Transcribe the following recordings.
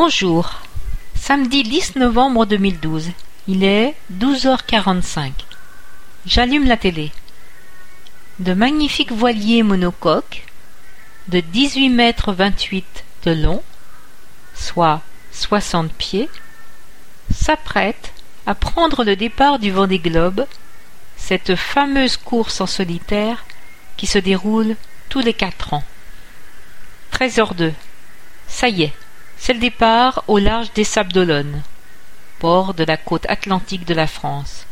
Bonjour. Samedi 10 novembre 2012. Il est 12h45. J'allume la télé. De magnifiques voiliers monocoques de 18 mètres 28 de long, soit 60 pieds, s'apprêtent à prendre le départ du Vendée Globe, cette fameuse course en solitaire qui se déroule tous les quatre ans. 13h02. Ça y est, c'est le départ au large des Sables d'Olonne, port de la côte atlantique de la France.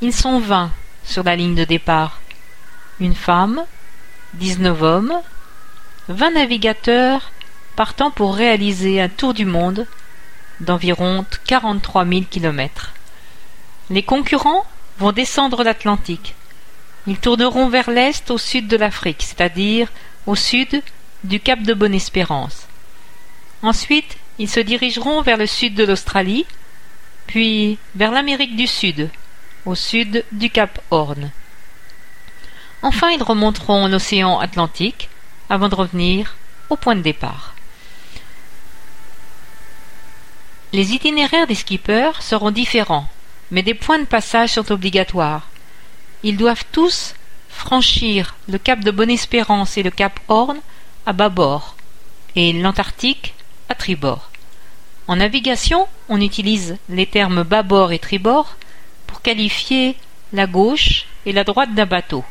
Ils sont vingt sur la ligne de départ. Une femme, dix-neuf hommes, vingt navigateurs partant pour réaliser un tour du monde d'environ quarante-trois mille kilomètres. Les concurrents vont descendre l'Atlantique. Ils tourneront vers l'est au sud de l'Afrique, c'est-à-dire au sud du cap de Bonne-Espérance. Ensuite, ils se dirigeront vers le sud de l'Australie, puis vers l'Amérique du Sud, au sud du cap Horn. Enfin, ils remonteront l'océan Atlantique avant de revenir au point de départ. Les itinéraires des skippers seront différents, mais des points de passage sont obligatoires. Ils doivent tous franchir le cap de Bonne-Espérance et le cap Horn à bâbord et l'Antarctique En navigation, on utilise les termes bâbord et tribord pour qualifier la gauche et la droite d'un bateau.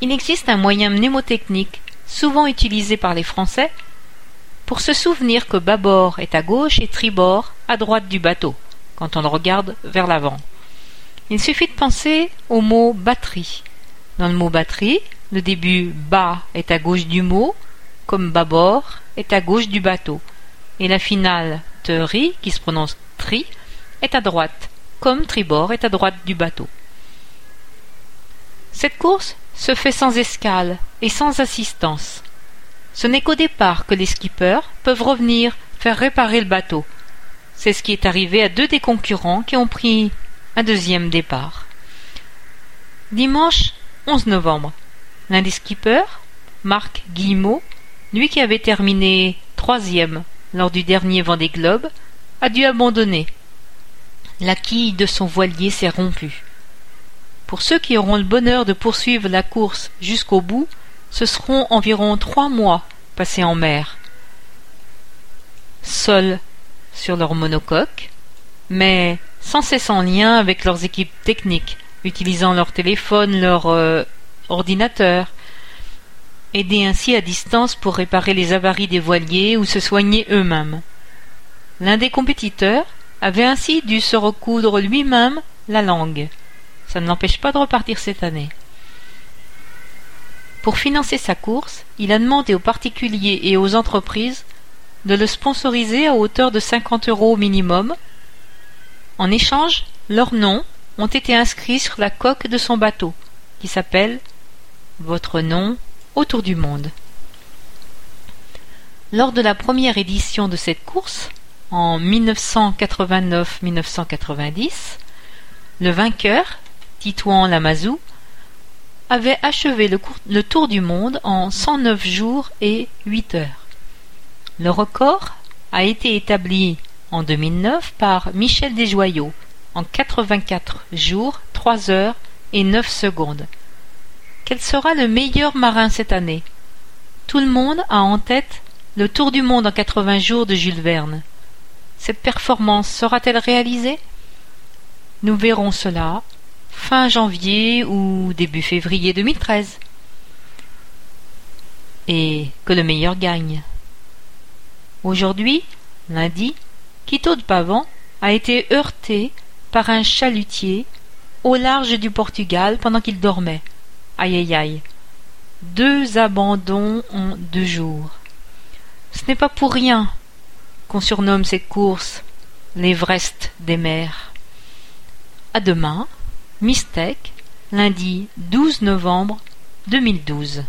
Il existe un moyen mnémotechnique souvent utilisé par les Français pour se souvenir que bâbord est à gauche et tribord à droite du bateau quand on le regarde vers l'avant. Il suffit de penser au mot batterie. Dans le mot batterie, le début bas est à gauche du mot, comme bâbord est à gauche du bateau, et la finale terie, qui se prononce tri, est à droite, comme tribord est à droite du bateau. Cette course se fait sans escale et sans assistance. Ce n'est qu'au départ que les skippers peuvent revenir faire réparer le bateau. C'est ce qui est arrivé à deux des concurrents qui ont pris un deuxième départ. Dimanche 11 novembre, l'un des skippers, Marc Guillemot, lui qui avait terminé troisième lors du dernier Vendée Globe, a dû abandonner. La quille de son voilier s'est rompue. Pour ceux qui auront le bonheur de poursuivre la course jusqu'au bout, ce seront environ trois mois passés en mer. Seuls sur leur monocoque, mais sans cesse en lien avec leurs équipes techniques, utilisant leur téléphone, leur euh, ordinateur, aidés ainsi à distance pour réparer les avaries des voiliers ou se soigner eux-mêmes. L'un des compétiteurs avait ainsi dû se recoudre lui-même la langue. Ça ne l'empêche pas de repartir cette année. Pour financer sa course, il a demandé aux particuliers et aux entreprises de le sponsoriser à hauteur de 50 euros au minimum. En échange, leurs noms ont été inscrits sur la coque de son bateau, qui s'appelle Votre nom autour du monde. Lors de la première édition de cette course, en 1989-1990, le vainqueur, Titouan Lamazou, avait achevé le, tour du monde en 109 jours et 8 heures. Le record a été établi en 2009 par Michel Desjoyaux en 84 jours, 3 heures et 9 secondes. Quel sera le meilleur marin cette année? Tout le monde a en tête le tour du monde en 80 jours de Jules Verne. Cette performance sera-t-elle réalisée? Nous verrons cela fin janvier ou début février 2013. Et que le meilleur gagne. Aujourd'hui, lundi, Quito de Pavant a été heurté par un chalutier au large du Portugal pendant qu'il dormait. Aïe aïe. Deux abandons en deux jours. Ce n'est pas pour rien qu'on surnomme cette course l'Everest des mers. À demain Mistec, lundi 12 novembre 2012.